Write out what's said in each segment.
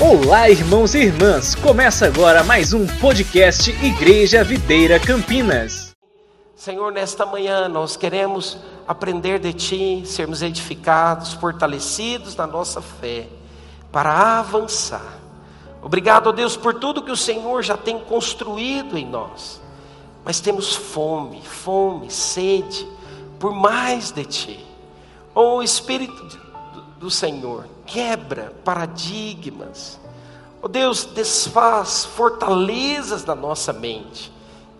Olá, irmãos e irmãs! Começa agora mais um podcast Igreja Videira Campinas. Senhor, nesta manhã nós queremos aprender de Ti, sermos edificados, fortalecidos na nossa fé, para avançar. Obrigado, Deus, por tudo que o Senhor já tem construído em nós. Mas temos fome, fome, sede por mais de Ti. Oh Espírito do Senhor, quebra paradigmas. Oh Deus, desfaz fortalezas na nossa mente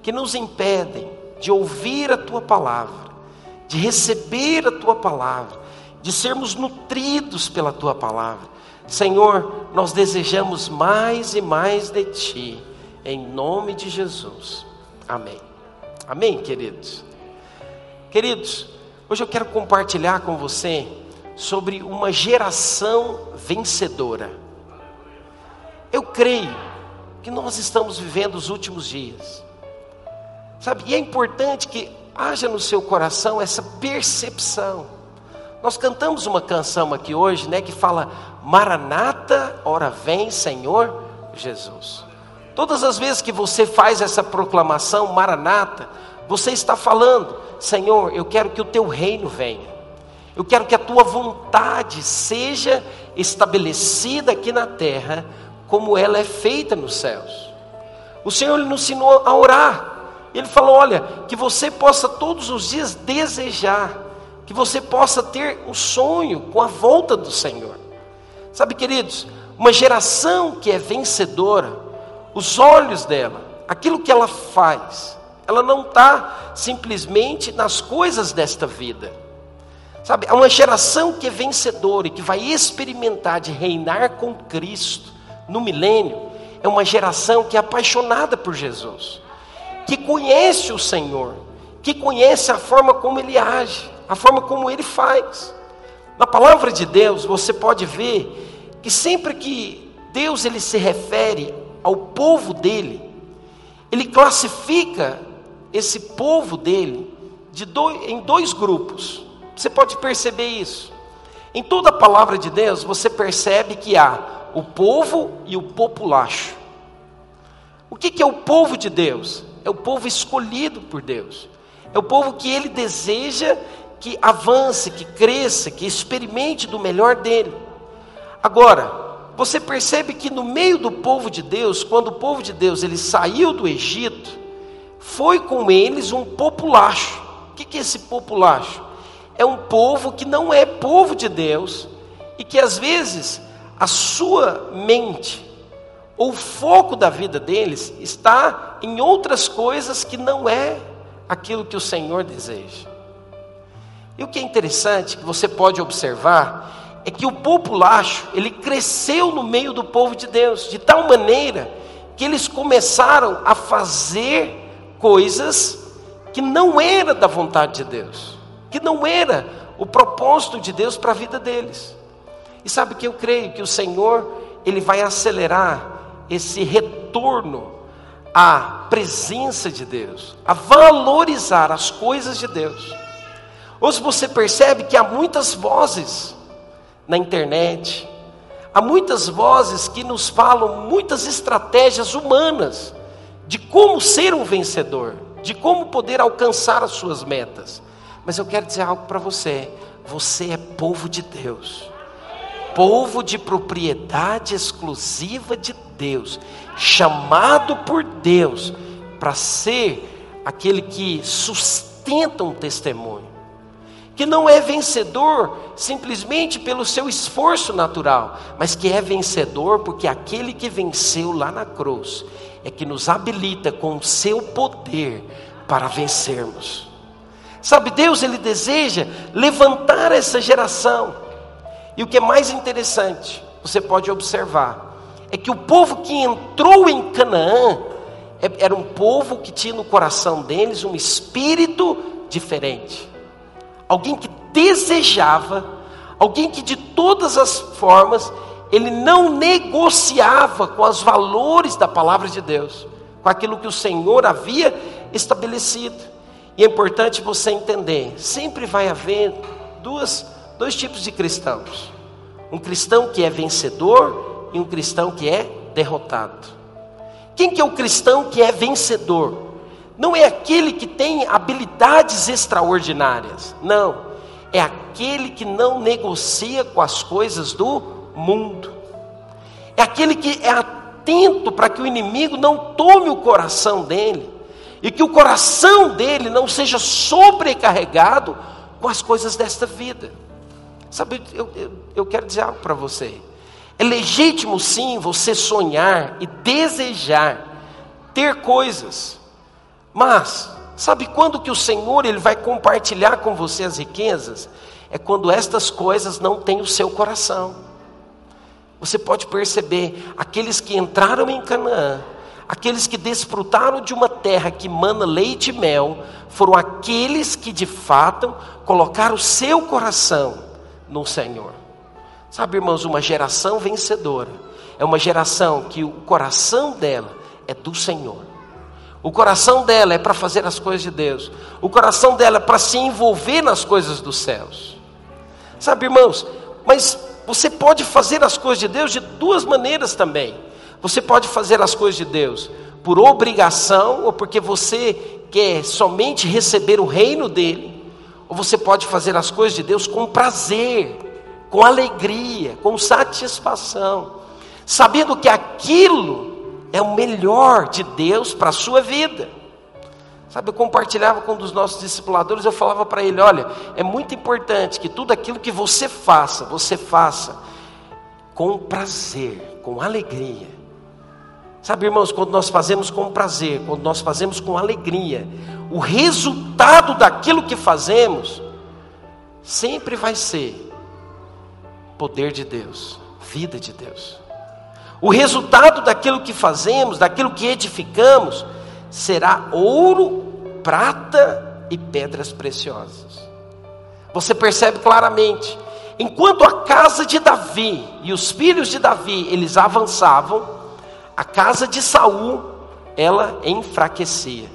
que nos impedem de ouvir a tua palavra, de receber a tua palavra, de sermos nutridos pela tua palavra. Senhor, nós desejamos mais e mais de ti, em nome de Jesus. Amém. Amém, queridos. Queridos, hoje eu quero compartilhar com você sobre uma geração vencedora. Eu creio que nós estamos vivendo os últimos dias. Sabe? E é importante que haja no seu coração essa percepção. Nós cantamos uma canção aqui hoje, né, que fala: Maranata, ora vem, Senhor Jesus. Todas as vezes que você faz essa proclamação, Maranata, você está falando: Senhor, eu quero que o teu reino venha. Eu quero que a tua vontade seja estabelecida aqui na terra, como ela é feita nos céus. O Senhor nos ensinou a orar. Ele falou: olha, que você possa todos os dias desejar, que você possa ter um sonho com a volta do Senhor. Sabe, queridos, uma geração que é vencedora, os olhos dela, aquilo que ela faz, ela não está simplesmente nas coisas desta vida Sabe, é uma geração que é vencedora e que vai experimentar de reinar com Cristo no milênio. É uma geração que é apaixonada por Jesus, que conhece o Senhor, que conhece a forma como Ele age, a forma como Ele faz. Na palavra de Deus, você pode ver que sempre que Deus ele se refere ao povo dele, ele classifica esse povo dele de dois, em dois grupos. Você pode perceber isso. Em toda a palavra de Deus, você percebe que há o povo e o populacho. O que é o povo de Deus? É o povo escolhido por Deus. É o povo que ele deseja que avance, que cresça, que experimente do melhor dele. Agora, você percebe que no meio do povo de Deus, quando o povo de Deus ele saiu do Egito, foi com eles um populacho. O que é esse populacho? É um povo que não é povo de Deus e que às vezes a sua mente ou o foco da vida deles está em outras coisas que não é aquilo que o Senhor deseja. E o que é interessante que você pode observar é que o populacho, ele cresceu no meio do povo de Deus, de tal maneira que eles começaram a fazer coisas que não era da vontade de Deus que não era o propósito de Deus para a vida deles. E sabe que eu creio que o Senhor, ele vai acelerar esse retorno à presença de Deus, a valorizar as coisas de Deus. Hoje você percebe que há muitas vozes na internet, há muitas vozes que nos falam muitas estratégias humanas de como ser um vencedor, de como poder alcançar as suas metas. Mas eu quero dizer algo para você: você é povo de Deus, povo de propriedade exclusiva de Deus, chamado por Deus para ser aquele que sustenta um testemunho, que não é vencedor simplesmente pelo seu esforço natural, mas que é vencedor porque aquele que venceu lá na cruz é que nos habilita com o seu poder para vencermos. Sabe, Deus ele deseja levantar essa geração. E o que é mais interessante, você pode observar, é que o povo que entrou em Canaã é, era um povo que tinha no coração deles um espírito diferente. Alguém que desejava, alguém que de todas as formas ele não negociava com os valores da palavra de Deus, com aquilo que o Senhor havia estabelecido. E é importante você entender: sempre vai haver duas, dois tipos de cristãos. Um cristão que é vencedor e um cristão que é derrotado. Quem que é o cristão que é vencedor? Não é aquele que tem habilidades extraordinárias. Não. É aquele que não negocia com as coisas do mundo. É aquele que é atento para que o inimigo não tome o coração dele e que o coração dele não seja sobrecarregado com as coisas desta vida. Sabe, eu, eu, eu quero dizer algo para você. É legítimo sim você sonhar e desejar ter coisas, mas sabe quando que o Senhor ele vai compartilhar com você as riquezas? É quando estas coisas não têm o seu coração. Você pode perceber aqueles que entraram em Canaã, aqueles que desfrutaram de uma terra que mana leite e mel, foram aqueles que de fato colocaram o seu coração no Senhor. Sabe, irmãos, uma geração vencedora é uma geração que o coração dela é do Senhor. O coração dela é para fazer as coisas de Deus. O coração dela é para se envolver nas coisas dos céus. Sabe, irmãos, mas você pode fazer as coisas de Deus de duas maneiras também. Você pode fazer as coisas de Deus por obrigação ou porque você quer somente receber o reino dele, ou você pode fazer as coisas de Deus com prazer, com alegria, com satisfação, sabendo que aquilo é o melhor de Deus para a sua vida. Sabe, eu compartilhava com um dos nossos discipuladores, eu falava para ele: olha, é muito importante que tudo aquilo que você faça, você faça com prazer, com alegria. Sabe, irmãos, quando nós fazemos com prazer, quando nós fazemos com alegria, o resultado daquilo que fazemos sempre vai ser poder de Deus, vida de Deus. O resultado daquilo que fazemos, daquilo que edificamos, será ouro, prata e pedras preciosas. Você percebe claramente, enquanto a casa de Davi e os filhos de Davi, eles avançavam, a casa de Saul, ela enfraquecia.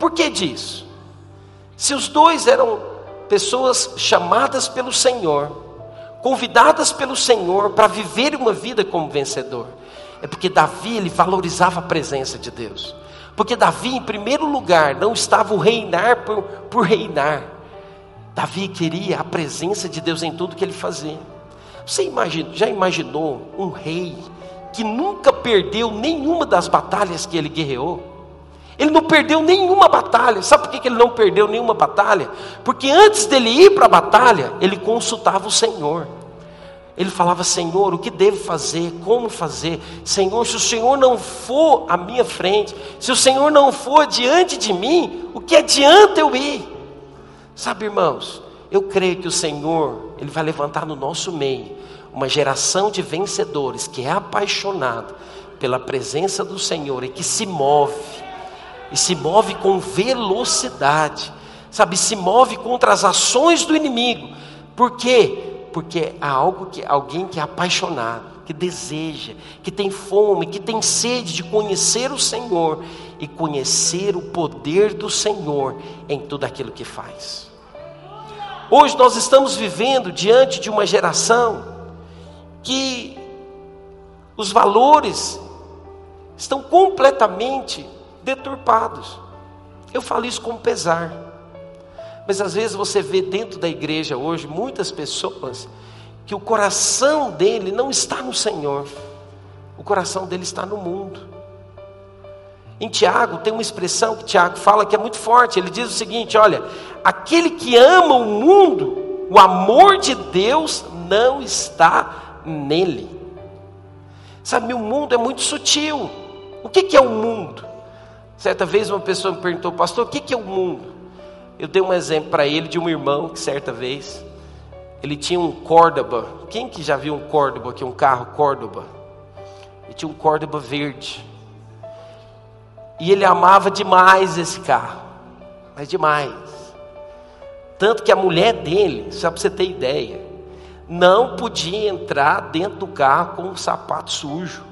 Por que disso? Se os dois eram pessoas chamadas pelo Senhor, convidadas pelo Senhor para viver uma vida como vencedor, é porque Davi ele valorizava a presença de Deus. Porque Davi, em primeiro lugar, não estava o reinar por, por reinar. Davi queria a presença de Deus em tudo que ele fazia. Você imagina, já imaginou um rei que nunca perdeu nenhuma das batalhas que ele guerreou. Ele não perdeu nenhuma batalha. Sabe por que ele não perdeu nenhuma batalha? Porque antes dele ir para a batalha, ele consultava o Senhor. Ele falava: Senhor, o que devo fazer? Como fazer? Senhor, se o Senhor não for à minha frente, se o Senhor não for diante de mim, o que adianta eu ir? Sabe, irmãos, eu creio que o Senhor, Ele vai levantar no nosso meio uma geração de vencedores que é apaixonado pela presença do Senhor e que se move, e se move com velocidade, sabe, se move contra as ações do inimigo. Por quê? Porque há algo que alguém que é apaixonado, que deseja, que tem fome, que tem sede de conhecer o Senhor e conhecer o poder do Senhor em tudo aquilo que faz. Hoje nós estamos vivendo diante de uma geração que os valores estão completamente deturpados. Eu falo isso com pesar. Mas às vezes você vê dentro da igreja hoje muitas pessoas que o coração dele não está no Senhor, o coração dele está no mundo. Em Tiago tem uma expressão que Tiago fala que é muito forte. Ele diz o seguinte: olha, aquele que ama o mundo, o amor de Deus não está nele. Sabe, o mundo é muito sutil. O que, que é o mundo? Certa vez uma pessoa me perguntou, pastor, o que, que é o mundo? Eu dei um exemplo para ele de um irmão que certa vez ele tinha um Córdoba. Quem que já viu um Córdoba aqui, um carro Córdoba? Ele tinha um Córdoba verde. E ele amava demais esse carro, mas demais. Tanto que a mulher dele, só para você ter ideia, não podia entrar dentro do carro com o sapato sujo.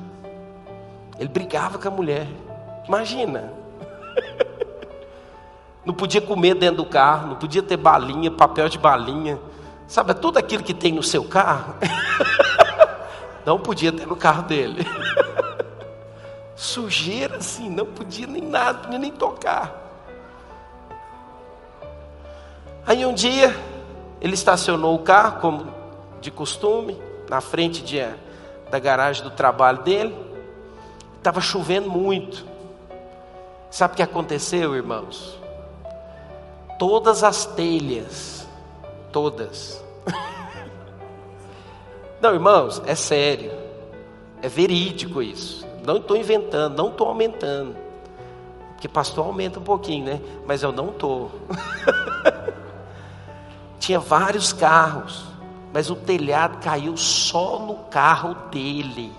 Ele brigava com a mulher. Imagina. Não podia comer dentro do carro, não podia ter balinha, papel de balinha. Sabe, tudo aquilo que tem no seu carro. Não podia ter no carro dele. Sujeira assim, não podia nem nada, podia nem tocar. Aí um dia, ele estacionou o carro, como de costume, na frente de, da garagem do trabalho dele. Estava chovendo muito. Sabe o que aconteceu, irmãos? Todas as telhas, todas. Não, irmãos, é sério. É verídico isso. Não estou inventando, não estou aumentando. Porque pastor aumenta um pouquinho, né? Mas eu não estou. Tinha vários carros, mas o telhado caiu só no carro dele.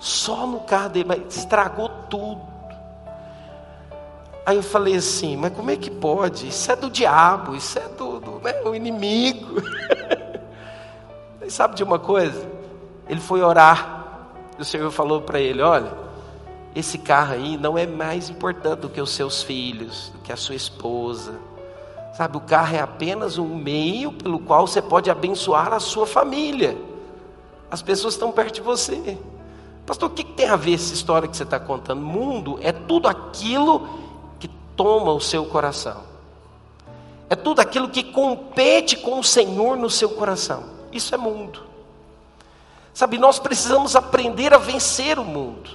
Só no carro dele, mas estragou tudo. Aí eu falei assim, mas como é que pode? Isso é do diabo, isso é do, do né, o inimigo. E sabe de uma coisa? Ele foi orar. E o Senhor falou para ele: olha, esse carro aí não é mais importante do que os seus filhos, do que a sua esposa. Sabe, o carro é apenas um meio pelo qual você pode abençoar a sua família. As pessoas estão perto de você. Pastor, o que tem a ver essa história que você está contando? Mundo é tudo aquilo que toma o seu coração. É tudo aquilo que compete com o Senhor no seu coração. Isso é mundo. Sabe, nós precisamos aprender a vencer o mundo.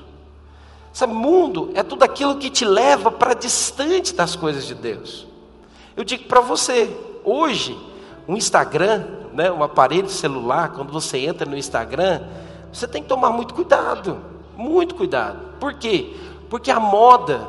Sabe, mundo é tudo aquilo que te leva para distante das coisas de Deus. Eu digo para você, hoje, um Instagram, né, um aparelho celular, quando você entra no Instagram, você tem que tomar muito cuidado, muito cuidado. Por quê? Porque a moda,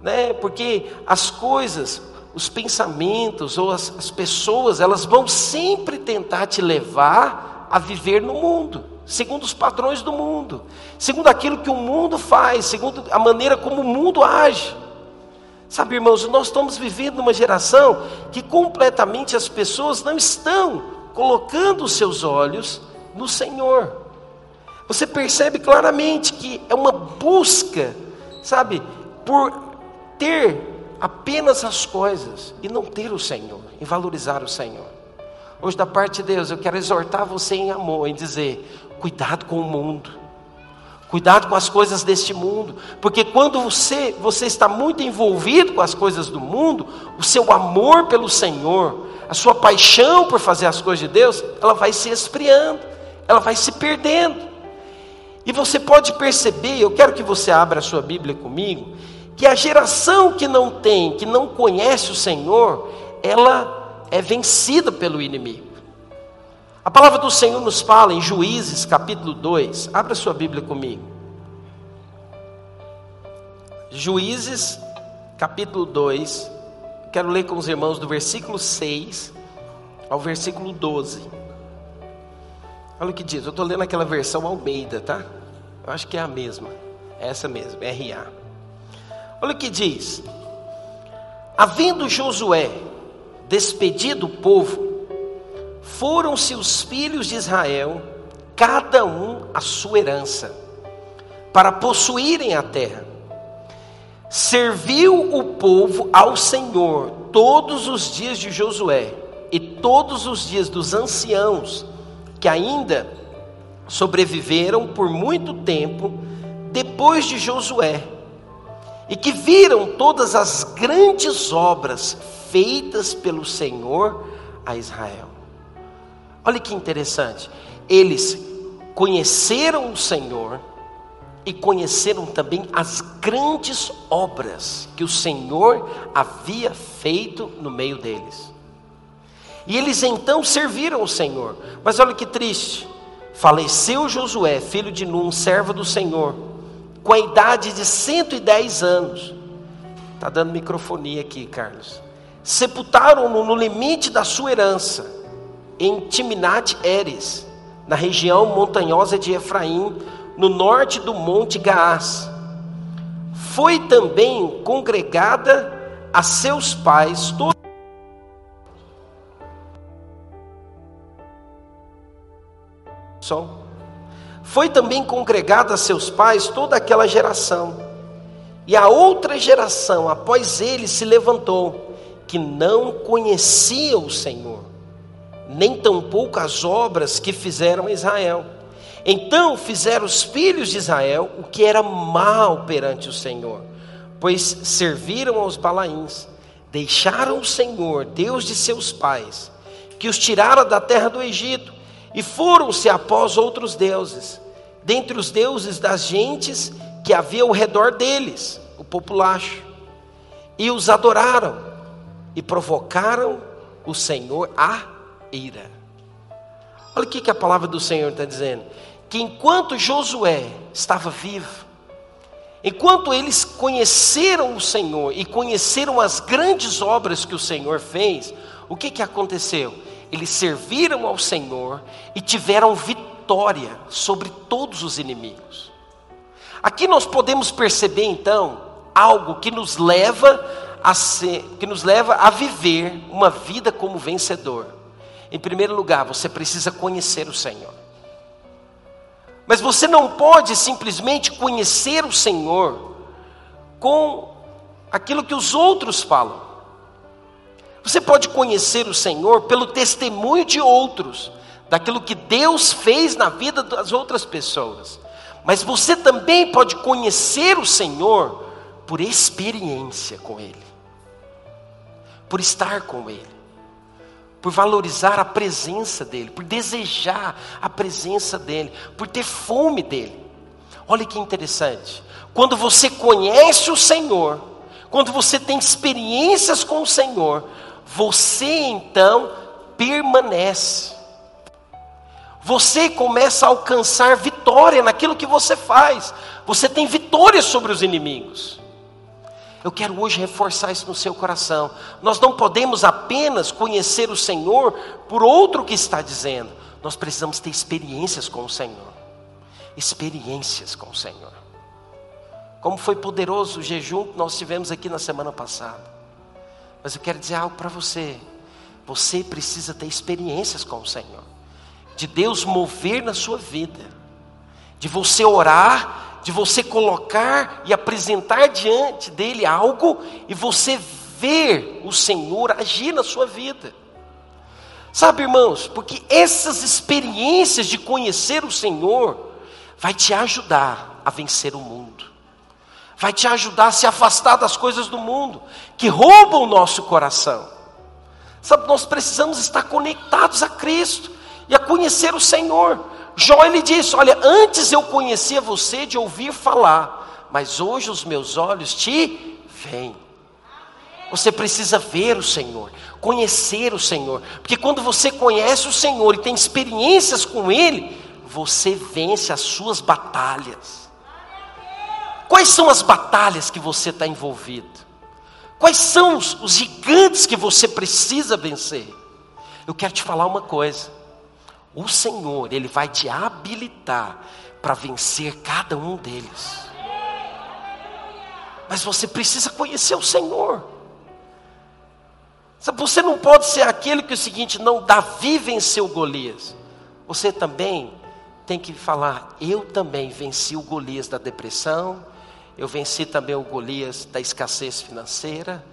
né? Porque as coisas, os pensamentos ou as, as pessoas, elas vão sempre tentar te levar a viver no mundo, segundo os padrões do mundo, segundo aquilo que o mundo faz, segundo a maneira como o mundo age. Sabe, irmãos, nós estamos vivendo uma geração que completamente as pessoas não estão colocando os seus olhos no Senhor. Você percebe claramente que é uma busca, sabe, por ter apenas as coisas e não ter o Senhor, e valorizar o Senhor. Hoje, da parte de Deus, eu quero exortar você em amor, em dizer: cuidado com o mundo. Cuidado com as coisas deste mundo, porque quando você, você está muito envolvido com as coisas do mundo, o seu amor pelo Senhor, a sua paixão por fazer as coisas de Deus, ela vai se esfriando, ela vai se perdendo. E você pode perceber, eu quero que você abra a sua Bíblia comigo, que a geração que não tem, que não conhece o Senhor, ela é vencida pelo inimigo. A palavra do Senhor nos fala em Juízes capítulo 2, abra sua Bíblia comigo. Juízes capítulo 2, quero ler com os irmãos do versículo 6 ao versículo 12. Olha o que diz, eu estou lendo aquela versão Almeida, tá? Eu acho que é a mesma. É essa mesmo, RA. Olha o que diz. Havendo Josué despedido o povo, foram-se os filhos de Israel, cada um a sua herança, para possuírem a terra. Serviu o povo ao Senhor todos os dias de Josué e todos os dias dos anciãos que ainda sobreviveram por muito tempo depois de Josué, e que viram todas as grandes obras feitas pelo Senhor a Israel. Olha que interessante, eles conheceram o Senhor e conheceram também as grandes obras que o Senhor havia feito no meio deles. E eles então serviram o Senhor. Mas olha que triste. Faleceu Josué, filho de Num, servo do Senhor, com a idade de 110 anos. Está dando microfonia aqui, Carlos. Sepultaram-no no limite da sua herança, em Timnat Eres, na região montanhosa de Efraim, no norte do monte Gaás. Foi também congregada a seus pais toda Som. Foi também congregada a seus pais toda aquela geração. E a outra geração após ele se levantou, que não conhecia o Senhor, nem tampouco as obras que fizeram Israel. Então fizeram os filhos de Israel o que era mal perante o Senhor, pois serviram aos Balaíns, deixaram o Senhor, Deus de seus pais, que os tirara da terra do Egito, e foram-se após outros deuses, dentre os deuses das gentes que havia ao redor deles, o populacho, e os adoraram, e provocaram o Senhor a ira. Olha o que, que a palavra do Senhor está dizendo: que enquanto Josué estava vivo, enquanto eles conheceram o Senhor e conheceram as grandes obras que o Senhor fez, o que, que aconteceu? Eles serviram ao Senhor e tiveram vitória sobre todos os inimigos. Aqui nós podemos perceber então algo que nos leva a ser, que nos leva a viver uma vida como vencedor. Em primeiro lugar, você precisa conhecer o Senhor. Mas você não pode simplesmente conhecer o Senhor com aquilo que os outros falam. Você pode conhecer o Senhor pelo testemunho de outros, daquilo que Deus fez na vida das outras pessoas. Mas você também pode conhecer o Senhor por experiência com Ele, por estar com Ele por valorizar a presença dEle, por desejar a presença dEle, por ter fome dEle. Olha que interessante. Quando você conhece o Senhor, quando você tem experiências com o Senhor, você então permanece. Você começa a alcançar vitória naquilo que você faz. Você tem vitória sobre os inimigos. Eu quero hoje reforçar isso no seu coração. Nós não podemos apenas conhecer o Senhor por outro que está dizendo. Nós precisamos ter experiências com o Senhor. Experiências com o Senhor. Como foi poderoso o jejum que nós tivemos aqui na semana passada. Mas eu quero dizer algo para você. Você precisa ter experiências com o Senhor. De Deus mover na sua vida. De você orar de você colocar e apresentar diante dele algo e você ver o Senhor agir na sua vida. Sabe, irmãos, porque essas experiências de conhecer o Senhor vai te ajudar a vencer o mundo. Vai te ajudar a se afastar das coisas do mundo que roubam o nosso coração. Sabe, nós precisamos estar conectados a Cristo e a conhecer o Senhor. Jó ele disse: Olha, antes eu conhecia você de ouvir falar, mas hoje os meus olhos te veem. Você precisa ver o Senhor, conhecer o Senhor, porque quando você conhece o Senhor e tem experiências com Ele, você vence as suas batalhas. Quais são as batalhas que você está envolvido? Quais são os, os gigantes que você precisa vencer? Eu quero te falar uma coisa. O Senhor, Ele vai te habilitar para vencer cada um deles. Mas você precisa conhecer o Senhor. Você não pode ser aquele que é o seguinte, não, Davi venceu Golias. Você também tem que falar, eu também venci o Golias da depressão, eu venci também o Golias da escassez financeira,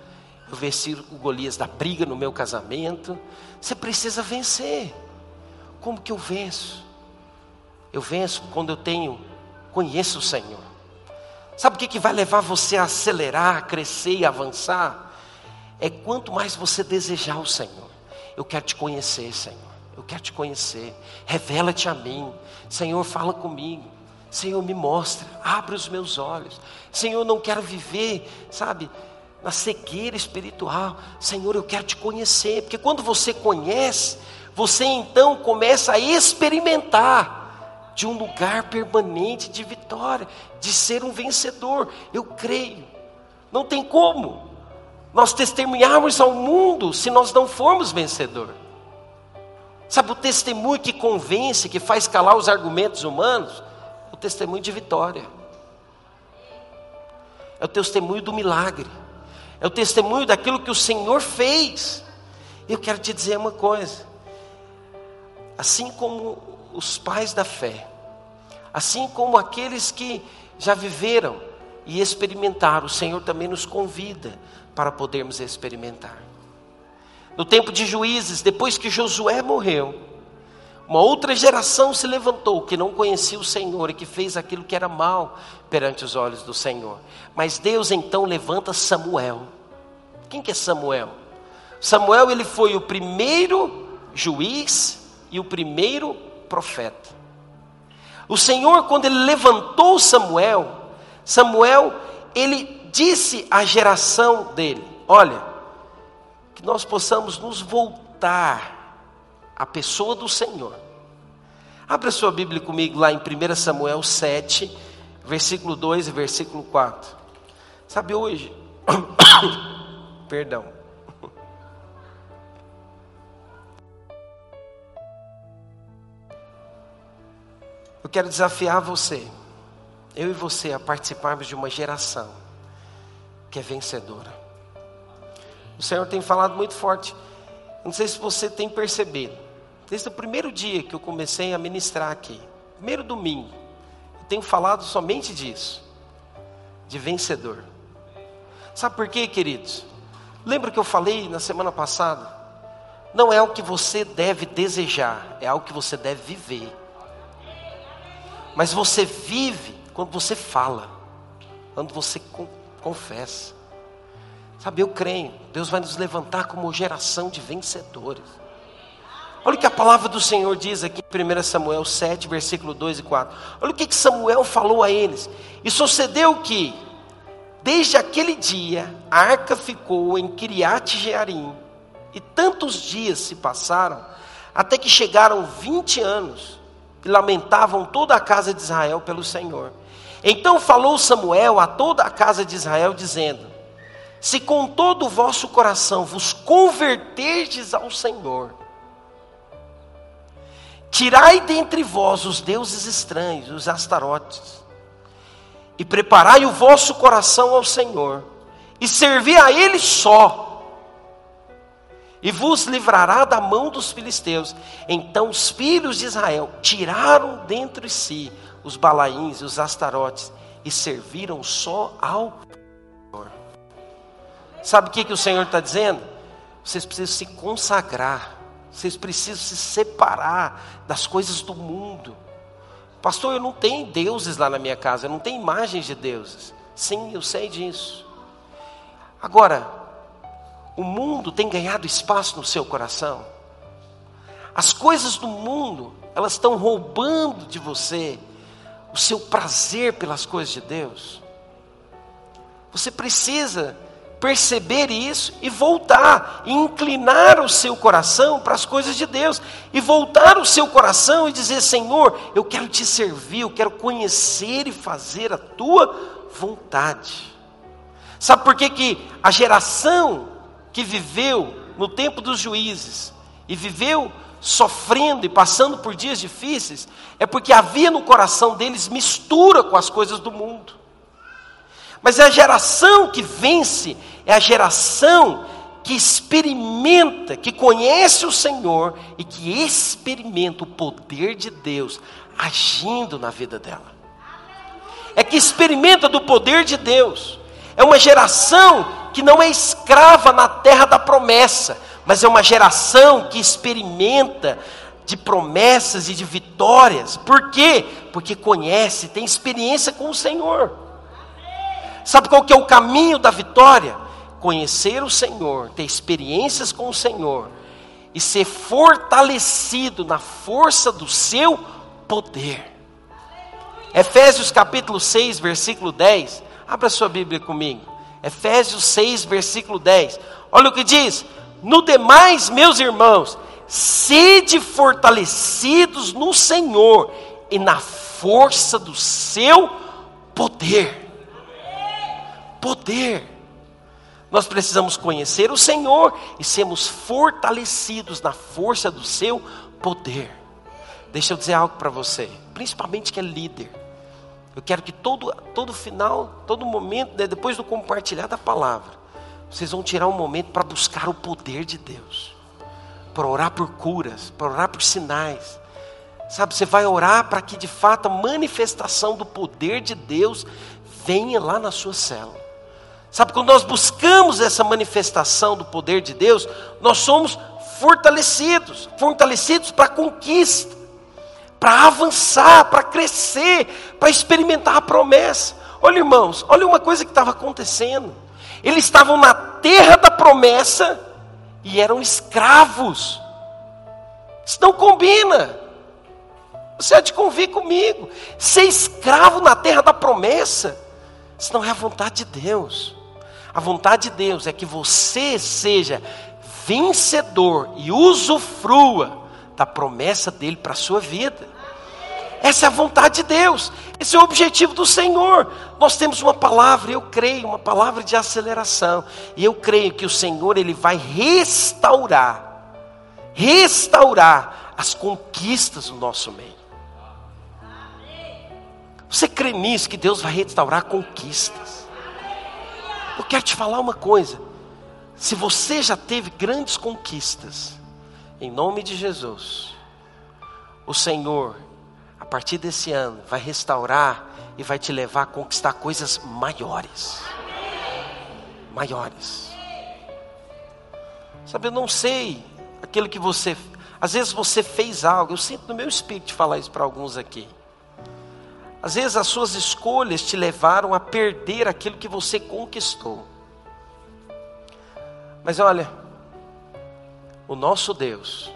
eu venci o Golias da briga no meu casamento. Você precisa vencer. Como que eu venço? Eu venço quando eu tenho, conheço o Senhor. Sabe o que, que vai levar você a acelerar, a crescer e avançar? É quanto mais você desejar o Senhor. Eu quero te conhecer, Senhor. Eu quero te conhecer. Revela-te a mim. Senhor, fala comigo. Senhor, me mostra. Abre os meus olhos. Senhor, não quero viver, sabe, na cegueira espiritual. Senhor, eu quero te conhecer. Porque quando você conhece, você então começa a experimentar de um lugar permanente de vitória, de ser um vencedor. Eu creio. Não tem como nós testemunharmos ao mundo se nós não formos vencedor. Sabe o testemunho que convence, que faz calar os argumentos humanos? O testemunho de vitória. É o testemunho do milagre. É o testemunho daquilo que o Senhor fez. Eu quero te dizer uma coisa assim como os pais da fé, assim como aqueles que já viveram e experimentaram, o Senhor também nos convida para podermos experimentar. no tempo de juízes, depois que Josué morreu, uma outra geração se levantou que não conhecia o Senhor e que fez aquilo que era mal perante os olhos do Senhor. Mas Deus então levanta Samuel. Quem que é Samuel? Samuel ele foi o primeiro juiz e o primeiro profeta. O Senhor quando ele levantou Samuel, Samuel ele disse à geração dele: Olha, que nós possamos nos voltar à pessoa do Senhor. Abra sua Bíblia comigo lá em 1 Samuel 7, versículo 2 e versículo 4. Sabe hoje? Perdão. Eu quero desafiar você, eu e você, a participarmos de uma geração que é vencedora. O Senhor tem falado muito forte. Não sei se você tem percebido. Desde o primeiro dia que eu comecei a ministrar aqui, primeiro domingo, eu tenho falado somente disso, de vencedor. Sabe por quê, queridos? Lembra que eu falei na semana passada? Não é o que você deve desejar, é algo que você deve viver. Mas você vive quando você fala, quando você confessa. Sabe, eu creio, Deus vai nos levantar como geração de vencedores. Olha o que a palavra do Senhor diz aqui em 1 Samuel 7, versículo 2 e 4. Olha o que Samuel falou a eles. E sucedeu que, desde aquele dia, a arca ficou em Kiriat Jearim, e tantos dias se passaram, até que chegaram 20 anos, e lamentavam toda a casa de Israel pelo Senhor. Então falou Samuel a toda a casa de Israel, dizendo: se com todo o vosso coração vos converterdes ao Senhor, tirai dentre vós os deuses estranhos, os astarotes, e preparai o vosso coração ao Senhor, e servi a Ele só, e vos livrará da mão dos filisteus. Então os filhos de Israel tiraram dentre si os balaíns e os astarotes, e serviram só ao Sabe o que, que o Senhor está dizendo? Vocês precisam se consagrar, vocês precisam se separar das coisas do mundo. Pastor, eu não tenho deuses lá na minha casa, eu não tenho imagens de deuses. Sim, eu sei disso. Agora, o mundo tem ganhado espaço no seu coração. As coisas do mundo, elas estão roubando de você o seu prazer pelas coisas de Deus. Você precisa perceber isso e voltar, e inclinar o seu coração para as coisas de Deus, e voltar o seu coração e dizer: Senhor, eu quero te servir, eu quero conhecer e fazer a tua vontade. Sabe por que, que a geração que viveu no tempo dos juízes e viveu sofrendo e passando por dias difíceis, é porque havia no coração deles mistura com as coisas do mundo. Mas a geração que vence, é a geração que experimenta, que conhece o Senhor e que experimenta o poder de Deus agindo na vida dela. É que experimenta do poder de Deus. É uma geração que não é escrava na terra da promessa, mas é uma geração que experimenta de promessas e de vitórias. Por quê? Porque conhece, tem experiência com o Senhor. Sabe qual que é o caminho da vitória? Conhecer o Senhor, ter experiências com o Senhor e ser fortalecido na força do seu poder. Efésios capítulo 6, versículo 10. Abra sua Bíblia comigo. Efésios 6, versículo 10. Olha o que diz: No demais, meus irmãos, sede fortalecidos no Senhor e na força do seu poder poder. Nós precisamos conhecer o Senhor e sermos fortalecidos na força do seu poder. Deixa eu dizer algo para você, principalmente que é líder. Eu quero que todo, todo final, todo momento, né, depois do compartilhar da palavra, vocês vão tirar um momento para buscar o poder de Deus, para orar por curas, para orar por sinais. Sabe, você vai orar para que de fato a manifestação do poder de Deus venha lá na sua célula. Sabe, quando nós buscamos essa manifestação do poder de Deus, nós somos fortalecidos fortalecidos para conquista, para avançar, para crescer, para experimentar a promessa. Olha, irmãos, olha uma coisa que estava acontecendo. Eles estavam na terra da promessa e eram escravos. Isso não combina. Você há de convir comigo. Ser escravo na terra da promessa, isso não é a vontade de Deus. A vontade de Deus é que você seja vencedor e usufrua da promessa dele para a sua vida. Essa é a vontade de Deus, esse é o objetivo do Senhor. Nós temos uma palavra, eu creio, uma palavra de aceleração, e eu creio que o Senhor ele vai restaurar, restaurar as conquistas do nosso meio. Você crê nisso que Deus vai restaurar conquistas? Eu quero te falar uma coisa. Se você já teve grandes conquistas, em nome de Jesus, o Senhor, a partir desse ano, vai restaurar e vai te levar a conquistar coisas maiores. Maiores. Sabe, eu não sei aquilo que você. Às vezes você fez algo, eu sinto no meu espírito falar isso para alguns aqui. Às vezes as suas escolhas te levaram a perder aquilo que você conquistou. Mas olha, o nosso Deus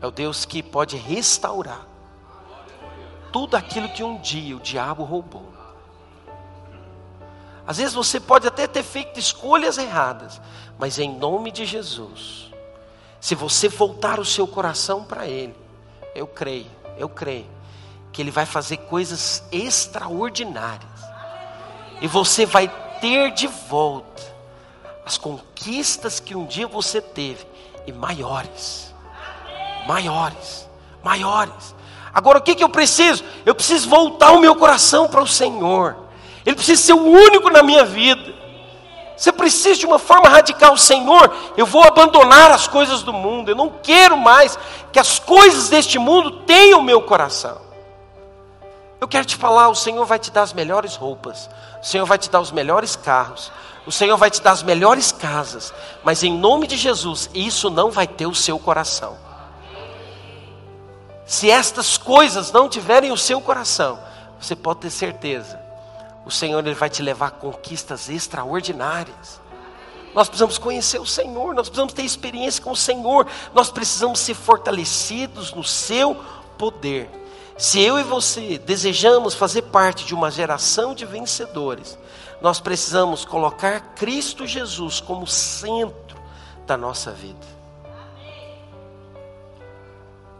é o Deus que pode restaurar tudo aquilo que um dia o diabo roubou. Às vezes você pode até ter feito escolhas erradas, mas em nome de Jesus, se você voltar o seu coração para Ele, eu creio, eu creio, que Ele vai fazer coisas extraordinárias, e você vai ter de volta as conquistas que um dia você teve e maiores. Maiores, maiores. Agora o que, que eu preciso? Eu preciso voltar o meu coração para o Senhor. Ele precisa ser o único na minha vida. Você precisa de uma forma radical, Senhor, eu vou abandonar as coisas do mundo. Eu não quero mais que as coisas deste mundo tenham o meu coração. Eu quero te falar, o Senhor vai te dar as melhores roupas, o Senhor vai te dar os melhores carros, o Senhor vai te dar as melhores casas, mas em nome de Jesus, isso não vai ter o seu coração. Se estas coisas não tiverem o seu coração, você pode ter certeza, o Senhor ele vai te levar a conquistas extraordinárias. Nós precisamos conhecer o Senhor, nós precisamos ter experiência com o Senhor, nós precisamos ser fortalecidos no seu poder. Se eu e você desejamos fazer parte de uma geração de vencedores, nós precisamos colocar Cristo Jesus como centro da nossa vida.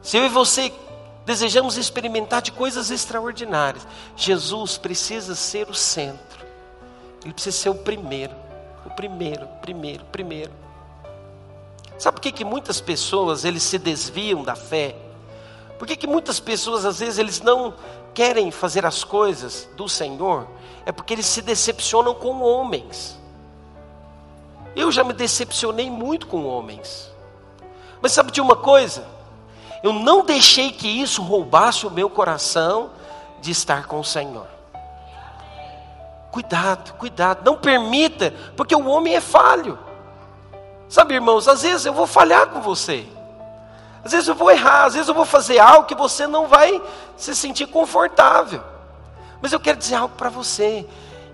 Se eu e você desejamos experimentar de coisas extraordinárias, Jesus precisa ser o centro. Ele precisa ser o primeiro, o primeiro, primeiro, primeiro. Sabe por que, que muitas pessoas eles se desviam da fé? Por que, que muitas pessoas às vezes eles não querem fazer as coisas do Senhor? é porque eles se decepcionam com homens. Eu já me decepcionei muito com homens. Mas sabe de uma coisa? Eu não deixei que isso roubasse o meu coração de estar com o Senhor. Cuidado, cuidado, não permita, porque o homem é falho. Sabe, irmãos, às vezes eu vou falhar com você. Às vezes eu vou errar, às vezes eu vou fazer algo que você não vai se sentir confortável. Mas eu quero dizer algo para você,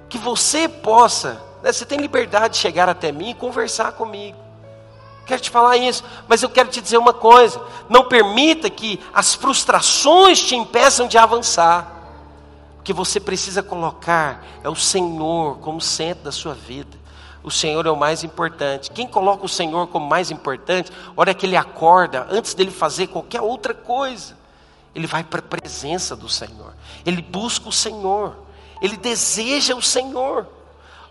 que você possa, né, você tem liberdade de chegar até mim e conversar comigo. Quero te falar isso, mas eu quero te dizer uma coisa: não permita que as frustrações te impeçam de avançar. O que você precisa colocar é o Senhor como centro da sua vida. O Senhor é o mais importante. Quem coloca o Senhor como mais importante, hora que ele acorda, antes dele fazer qualquer outra coisa, ele vai para a presença do Senhor, ele busca o Senhor, ele deseja o Senhor.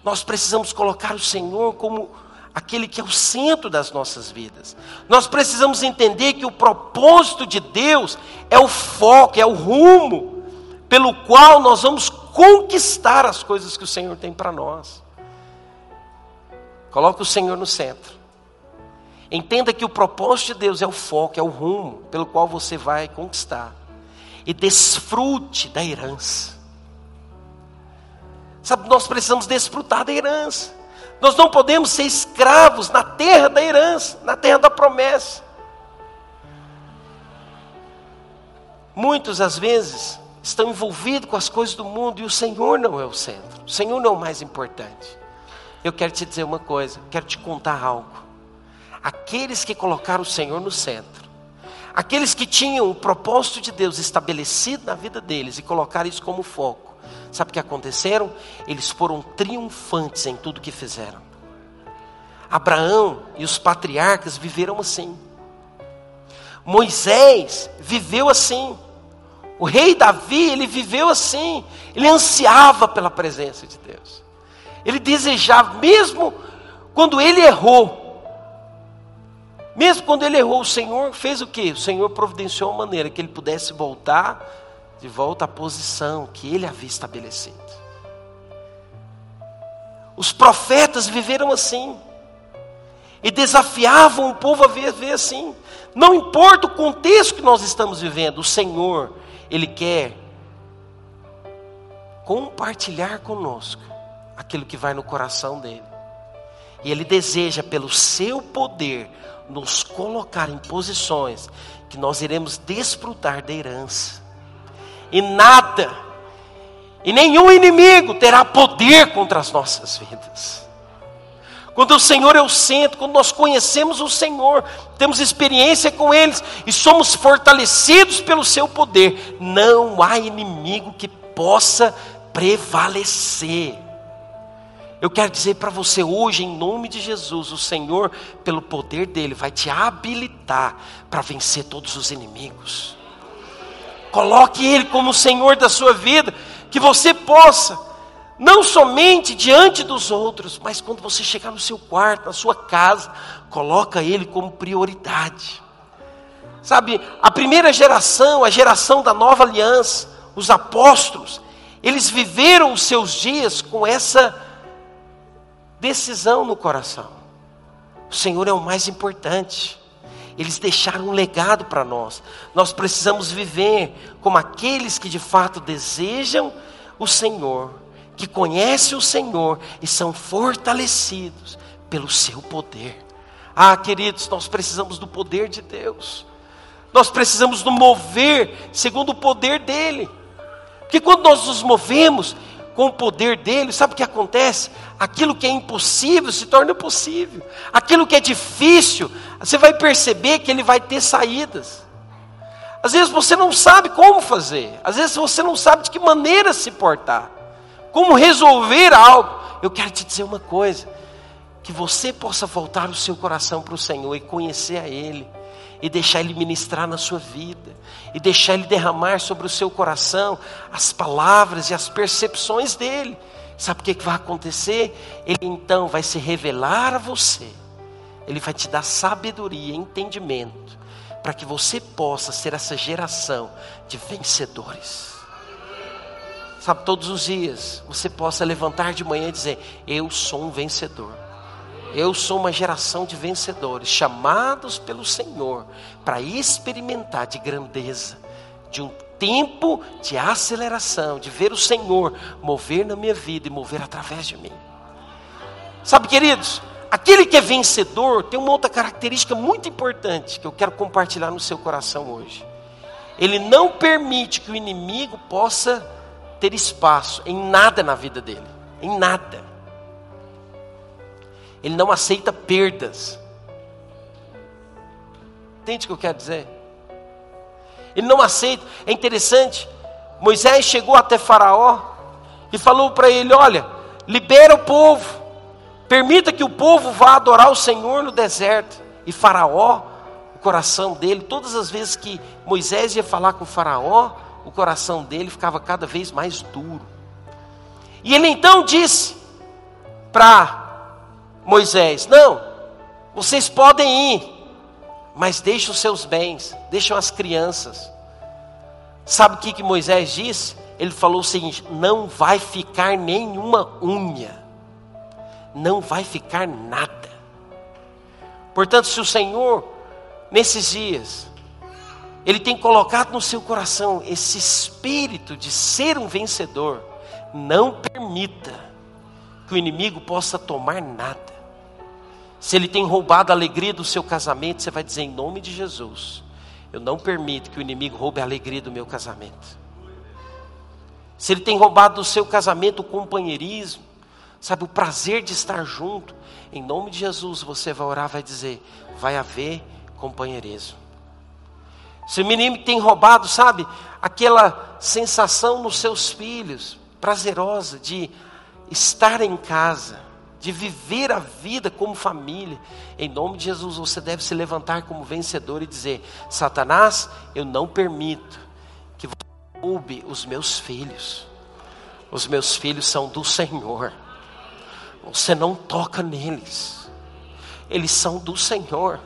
Nós precisamos colocar o Senhor como aquele que é o centro das nossas vidas. Nós precisamos entender que o propósito de Deus é o foco, é o rumo pelo qual nós vamos conquistar as coisas que o Senhor tem para nós. Coloque o Senhor no centro. Entenda que o propósito de Deus é o foco, é o rumo pelo qual você vai conquistar. E desfrute da herança. Sabe, nós precisamos desfrutar da herança. Nós não podemos ser escravos na terra da herança, na terra da promessa. Muitos, às vezes, estão envolvidos com as coisas do mundo e o Senhor não é o centro, o Senhor não é o mais importante. Eu quero te dizer uma coisa, quero te contar algo. Aqueles que colocaram o Senhor no centro, aqueles que tinham o propósito de Deus estabelecido na vida deles e colocaram isso como foco, sabe o que aconteceram? Eles foram triunfantes em tudo que fizeram. Abraão e os patriarcas viveram assim. Moisés viveu assim. O rei Davi, ele viveu assim. Ele ansiava pela presença de Deus. Ele desejava, mesmo quando ele errou. Mesmo quando ele errou, o Senhor fez o que? O Senhor providenciou uma maneira que ele pudesse voltar de volta à posição que ele havia estabelecido. Os profetas viveram assim. E desafiavam o povo a viver assim. Não importa o contexto que nós estamos vivendo, o Senhor, Ele quer compartilhar conosco aquilo que vai no coração dele. E Ele deseja, pelo seu poder, nos colocar em posições que nós iremos desfrutar da herança. E nada, e nenhum inimigo terá poder contra as nossas vidas. Quando o Senhor é o centro, quando nós conhecemos o Senhor, temos experiência com eles e somos fortalecidos pelo seu poder, não há inimigo que possa prevalecer. Eu quero dizer para você hoje, em nome de Jesus, o Senhor, pelo poder dele, vai te habilitar para vencer todos os inimigos. Coloque Ele como o Senhor da sua vida, que você possa, não somente diante dos outros, mas quando você chegar no seu quarto, na sua casa, coloca Ele como prioridade. Sabe, a primeira geração, a geração da nova aliança, os apóstolos, eles viveram os seus dias com essa decisão no coração. O Senhor é o mais importante. Eles deixaram um legado para nós. Nós precisamos viver como aqueles que de fato desejam o Senhor, que conhecem o Senhor e são fortalecidos pelo seu poder. Ah, queridos, nós precisamos do poder de Deus. Nós precisamos nos mover segundo o poder dele. Porque quando nós nos movemos, com o poder dele, sabe o que acontece? Aquilo que é impossível se torna possível. Aquilo que é difícil, você vai perceber que ele vai ter saídas. Às vezes você não sabe como fazer, às vezes você não sabe de que maneira se portar, como resolver algo. Eu quero te dizer uma coisa: que você possa voltar o seu coração para o Senhor e conhecer a Ele e deixar Ele ministrar na sua vida, e deixar Ele derramar sobre o seu coração as palavras e as percepções dEle. Sabe o que, que vai acontecer? Ele então vai se revelar a você, Ele vai te dar sabedoria, entendimento, para que você possa ser essa geração de vencedores. Sabe, todos os dias você possa levantar de manhã e dizer: Eu sou um vencedor. Eu sou uma geração de vencedores, chamados pelo Senhor para experimentar de grandeza, de um tempo de aceleração, de ver o Senhor mover na minha vida e mover através de mim. Sabe, queridos, aquele que é vencedor tem uma outra característica muito importante que eu quero compartilhar no seu coração hoje. Ele não permite que o inimigo possa ter espaço em nada na vida dele, em nada. Ele não aceita perdas. Entende o que eu quero dizer? Ele não aceita. É interessante. Moisés chegou até Faraó e falou para ele: Olha, libera o povo, permita que o povo vá adorar o Senhor no deserto. E Faraó, o coração dele, todas as vezes que Moisés ia falar com Faraó, o coração dele ficava cada vez mais duro. E ele então disse para Moisés: Não, vocês podem ir, mas deixem os seus bens, deixem as crianças. Sabe o que, que Moisés disse? Ele falou o seguinte: Não vai ficar nenhuma unha, não vai ficar nada. Portanto, se o Senhor, nesses dias, Ele tem colocado no seu coração esse espírito de ser um vencedor, não permita que o inimigo possa tomar nada. Se ele tem roubado a alegria do seu casamento, você vai dizer em nome de Jesus: Eu não permito que o inimigo roube a alegria do meu casamento. Se ele tem roubado do seu casamento o companheirismo, sabe, o prazer de estar junto, em nome de Jesus você vai orar, vai dizer: Vai haver companheirismo. Se o menino tem roubado, sabe, aquela sensação nos seus filhos, prazerosa de estar em casa, de viver a vida como família, em nome de Jesus você deve se levantar como vencedor e dizer: Satanás, eu não permito que você roube os meus filhos. Os meus filhos são do Senhor. Você não toca neles. Eles são do Senhor.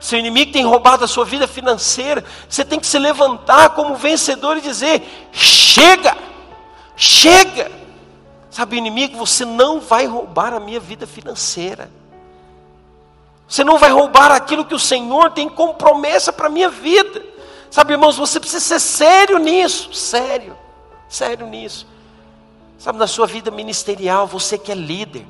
Se o inimigo tem roubado a sua vida financeira, você tem que se levantar como vencedor e dizer: chega, chega. Sabe, inimigo, você não vai roubar a minha vida financeira. Você não vai roubar aquilo que o Senhor tem como promessa para a minha vida. Sabe, irmãos, você precisa ser sério nisso, sério, sério nisso. Sabe, na sua vida ministerial, você que é líder,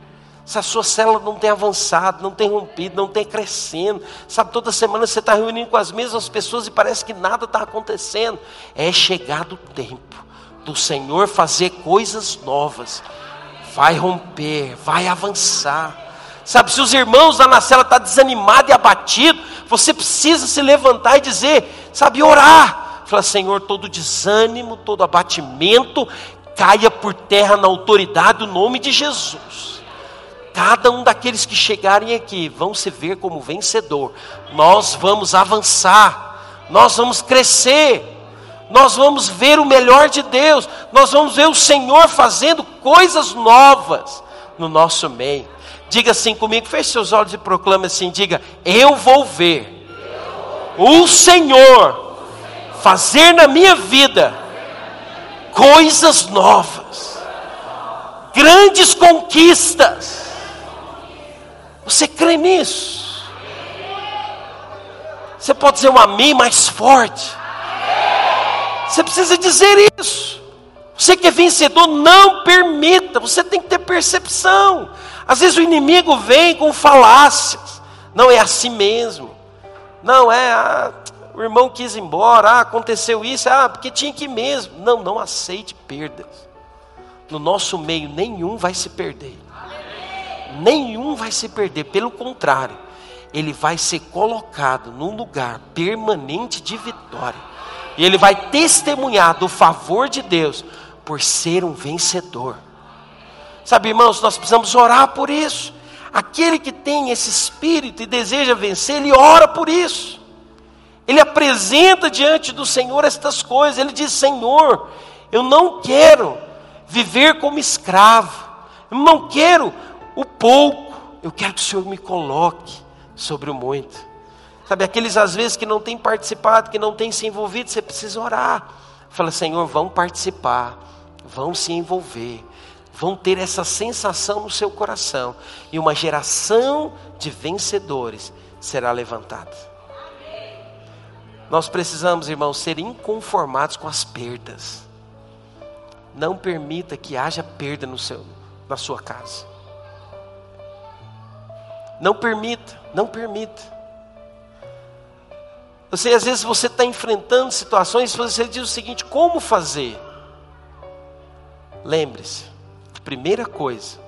se a sua célula não tem avançado, não tem rompido, não tem crescendo, sabe, toda semana você está reunindo com as mesmas pessoas e parece que nada está acontecendo. É chegado o tempo do Senhor fazer coisas novas. Vai romper, vai avançar. Sabe, se os irmãos lá na cela estão tá desanimados e abatidos, você precisa se levantar e dizer, sabe, orar. Fala, Senhor, todo desânimo, todo abatimento, caia por terra na autoridade do nome de Jesus. Cada um daqueles que chegarem aqui vão se ver como vencedor. Nós vamos avançar, nós vamos crescer, nós vamos ver o melhor de Deus, nós vamos ver o Senhor fazendo coisas novas no nosso meio. Diga assim comigo, feche seus olhos e proclame assim: diga, eu vou ver o Senhor fazer na minha vida coisas novas, grandes conquistas você crê nisso? Você pode dizer um amém mais forte. Você precisa dizer isso. Você que é vencedor, não permita. Você tem que ter percepção. Às vezes o inimigo vem com falácias. Não é assim mesmo. Não é, ah, o irmão quis ir embora, ah, aconteceu isso, ah, porque tinha que ir mesmo. Não, não aceite perdas. No nosso meio, nenhum vai se perder nenhum vai se perder, pelo contrário, ele vai ser colocado num lugar permanente de vitória. E ele vai testemunhar do favor de Deus por ser um vencedor. Sabe, irmãos, nós precisamos orar por isso. Aquele que tem esse espírito e deseja vencer, ele ora por isso. Ele apresenta diante do Senhor estas coisas. Ele diz: Senhor, eu não quero viver como escravo. Eu não quero o pouco, eu quero que o Senhor me coloque sobre o muito. Sabe, aqueles às vezes que não têm participado, que não têm se envolvido, você precisa orar. Fala, Senhor, vão participar, vão se envolver, vão ter essa sensação no seu coração, e uma geração de vencedores será levantada. Nós precisamos, irmãos, ser inconformados com as perdas. Não permita que haja perda no seu, na sua casa. Não permita, não permita. Sei, às vezes você está enfrentando situações, você diz o seguinte: como fazer? Lembre-se, primeira coisa,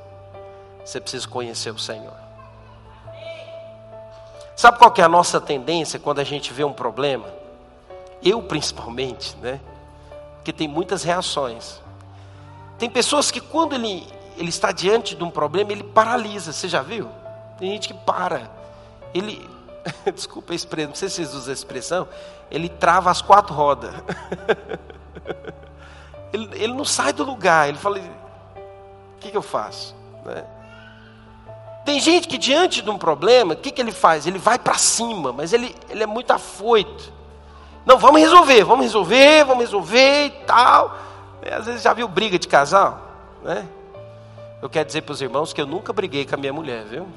você precisa conhecer o Senhor. Sabe qual é a nossa tendência quando a gente vê um problema? Eu principalmente, né? Porque tem muitas reações. Tem pessoas que quando ele, ele está diante de um problema, ele paralisa, você já viu? Tem gente que para. Ele, desculpa a expressão, não sei se vocês usam a expressão, ele trava as quatro rodas. ele, ele não sai do lugar, ele fala, o que, que eu faço? Né? Tem gente que diante de um problema, o que, que ele faz? Ele vai para cima, mas ele, ele é muito afoito. Não, vamos resolver, vamos resolver, vamos resolver e tal. É, às vezes já viu briga de casal, né? Eu quero dizer para os irmãos que eu nunca briguei com a minha mulher, viu?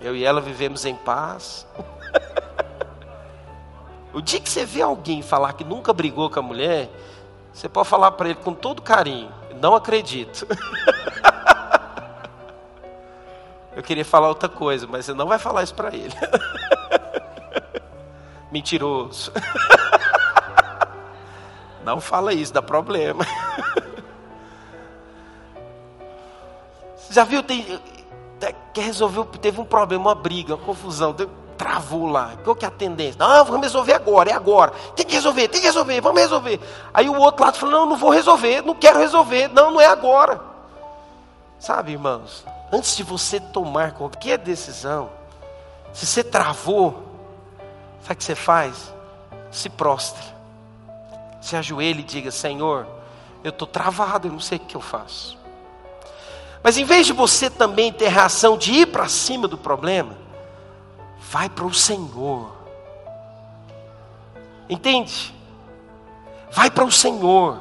Eu e ela vivemos em paz. o dia que você vê alguém falar que nunca brigou com a mulher, você pode falar para ele com todo carinho: Não acredito. Eu queria falar outra coisa, mas você não vai falar isso para ele. Mentiroso. Não fala isso, dá problema. Já viu? Tem, quer resolver, teve um problema, uma briga, uma confusão, travou lá. Qual que é a tendência? Não, vamos resolver agora, é agora. Tem que resolver, tem que resolver, vamos resolver. Aí o outro lado falou: não, não vou resolver, não quero resolver, não, não é agora. Sabe, irmãos, antes de você tomar qualquer decisão, se você travou, sabe o que você faz? Se prostra se ajoelhe e diga: Senhor, eu estou travado, eu não sei o que eu faço. Mas em vez de você também ter reação de ir para cima do problema, vai para o Senhor. Entende? Vai para o Senhor.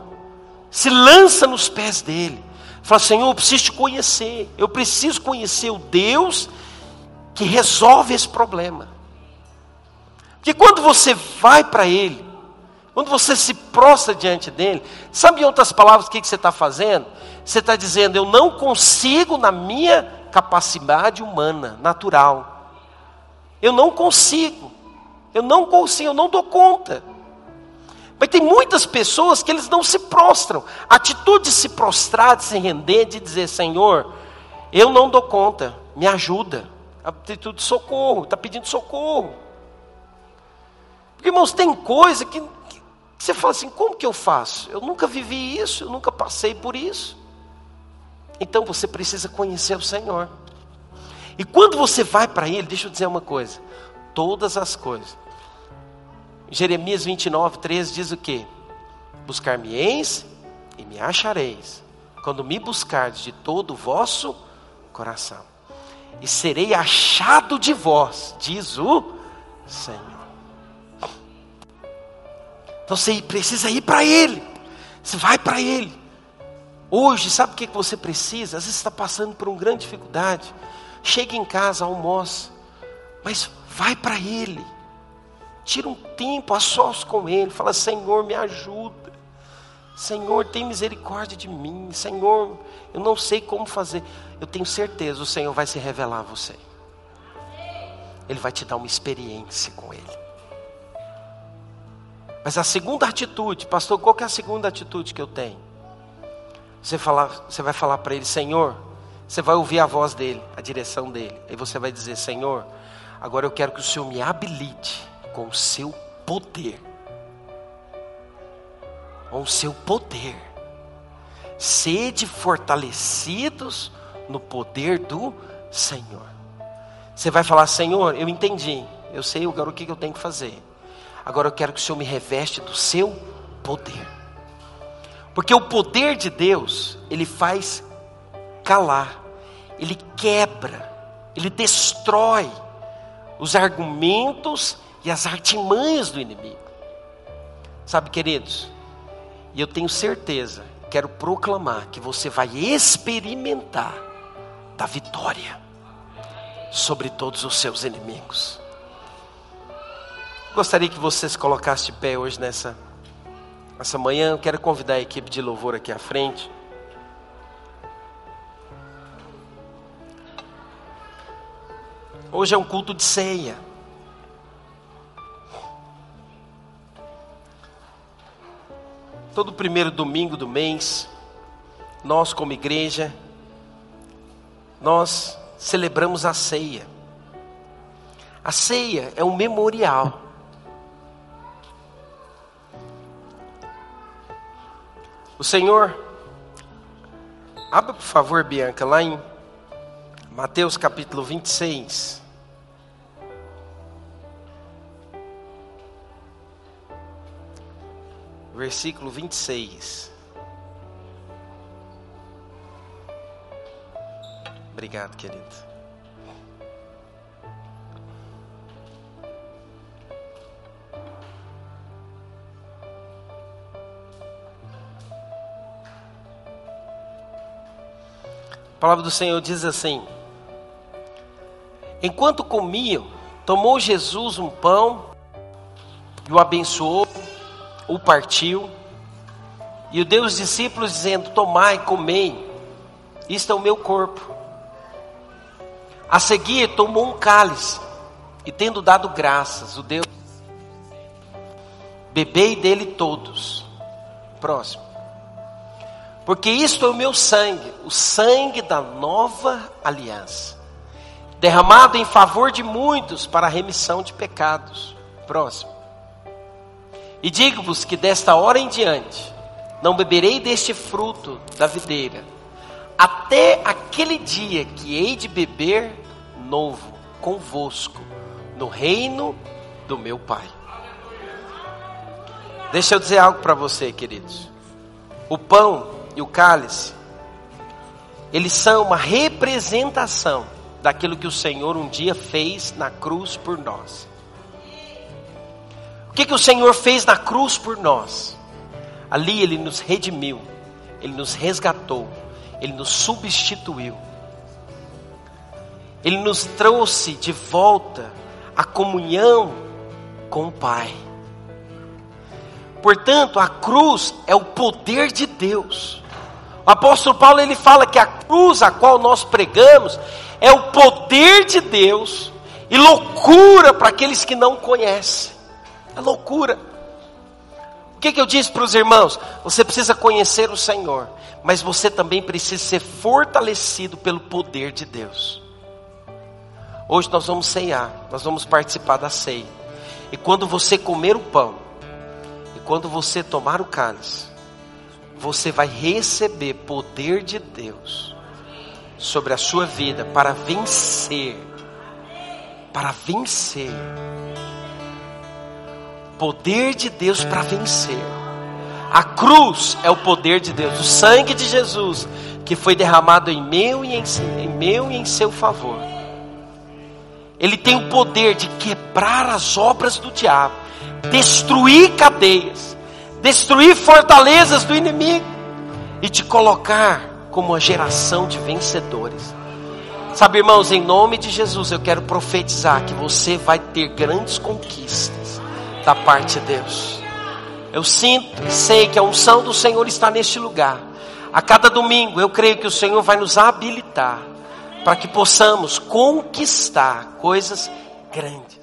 Se lança nos pés dele. Fala, Senhor, eu preciso te conhecer. Eu preciso conhecer o Deus que resolve esse problema. Porque quando você vai para Ele, quando você se prostra diante dele, sabe em outras palavras o que, que você está fazendo? Você está dizendo, eu não consigo na minha capacidade humana, natural. Eu não consigo. Eu não consigo, eu não dou conta. Mas tem muitas pessoas que eles não se prostram. A atitude de se prostrar, de se render, de dizer, Senhor, eu não dou conta, me ajuda. A atitude de socorro, está pedindo socorro. Porque, irmãos, tem coisa que você fala assim: como que eu faço? Eu nunca vivi isso, eu nunca passei por isso. Então você precisa conhecer o Senhor. E quando você vai para Ele, deixa eu dizer uma coisa: todas as coisas. Jeremias 29, 13 diz o que? Buscar-me-eis e me achareis, quando me buscardes de todo o vosso coração, e serei achado de vós, diz o Senhor. Então você precisa ir para Ele. Você vai para Ele. Hoje, sabe o que você precisa? Às vezes está passando por uma grande dificuldade. Chega em casa, almoça. Mas vai para Ele. Tira um tempo a sós com Ele. Fala, Senhor, me ajuda. Senhor, tem misericórdia de mim. Senhor, eu não sei como fazer. Eu tenho certeza, o Senhor vai se revelar a você. Ele vai te dar uma experiência com Ele. Mas a segunda atitude, pastor, qual que é a segunda atitude que eu tenho? Você, falar, você vai falar para ele, Senhor, você vai ouvir a voz dele, a direção dele. Aí você vai dizer, Senhor, agora eu quero que o Senhor me habilite com o seu poder. Com o seu poder. Sede fortalecidos no poder do Senhor. Você vai falar, Senhor, eu entendi, eu sei agora o que eu tenho que fazer. Agora eu quero que o Senhor me reveste do seu poder. Porque o poder de Deus, ele faz calar, ele quebra, ele destrói os argumentos e as artimanhas do inimigo. Sabe, queridos, e eu tenho certeza, quero proclamar que você vai experimentar da vitória sobre todos os seus inimigos. Gostaria que você se colocasse de pé hoje nessa, nessa manhã. Eu quero convidar a equipe de louvor aqui à frente. Hoje é um culto de ceia. Todo primeiro domingo do mês, nós como igreja, nós celebramos a ceia. A ceia é um memorial. O Senhor, abra por favor, Bianca, lá em Mateus capítulo 26. Versículo 26. Obrigado, querido. Palavra do Senhor diz assim: Enquanto comiam, tomou Jesus um pão e o abençoou, o partiu E o Deus discípulos dizendo: Tomai, comei, isto é o meu corpo. A seguir, tomou um cálice e, tendo dado graças, o Deus, bebei dele todos. Próximo. Porque isto é o meu sangue, o sangue da nova aliança, derramado em favor de muitos para a remissão de pecados. Próximo. E digo-vos que desta hora em diante, não beberei deste fruto da videira até aquele dia que hei de beber novo convosco no reino do meu Pai. Deixa eu dizer algo para você, queridos. O pão e o cálice, eles são uma representação daquilo que o Senhor um dia fez na cruz por nós. O que, que o Senhor fez na cruz por nós? Ali Ele nos redimiu, Ele nos resgatou ele nos substituiu. Ele nos trouxe de volta a comunhão com o Pai. Portanto, a cruz é o poder de Deus. O apóstolo Paulo ele fala que a cruz a qual nós pregamos é o poder de Deus e loucura para aqueles que não conhecem. É loucura. O que, que eu disse para os irmãos? Você precisa conhecer o Senhor mas você também precisa ser fortalecido pelo poder de Deus. Hoje nós vamos ceiar, nós vamos participar da ceia. E quando você comer o pão, e quando você tomar o cálice, você vai receber poder de Deus sobre a sua vida para vencer. Para vencer. Poder de Deus para vencer. A cruz é o poder de Deus, o sangue de Jesus que foi derramado em meu e em, em meu e em seu favor. Ele tem o poder de quebrar as obras do diabo, destruir cadeias, destruir fortalezas do inimigo e te colocar como uma geração de vencedores. Sabe, irmãos, em nome de Jesus, eu quero profetizar que você vai ter grandes conquistas da parte de Deus. Eu sinto e sei que a unção do Senhor está neste lugar. A cada domingo eu creio que o Senhor vai nos habilitar para que possamos conquistar coisas grandes.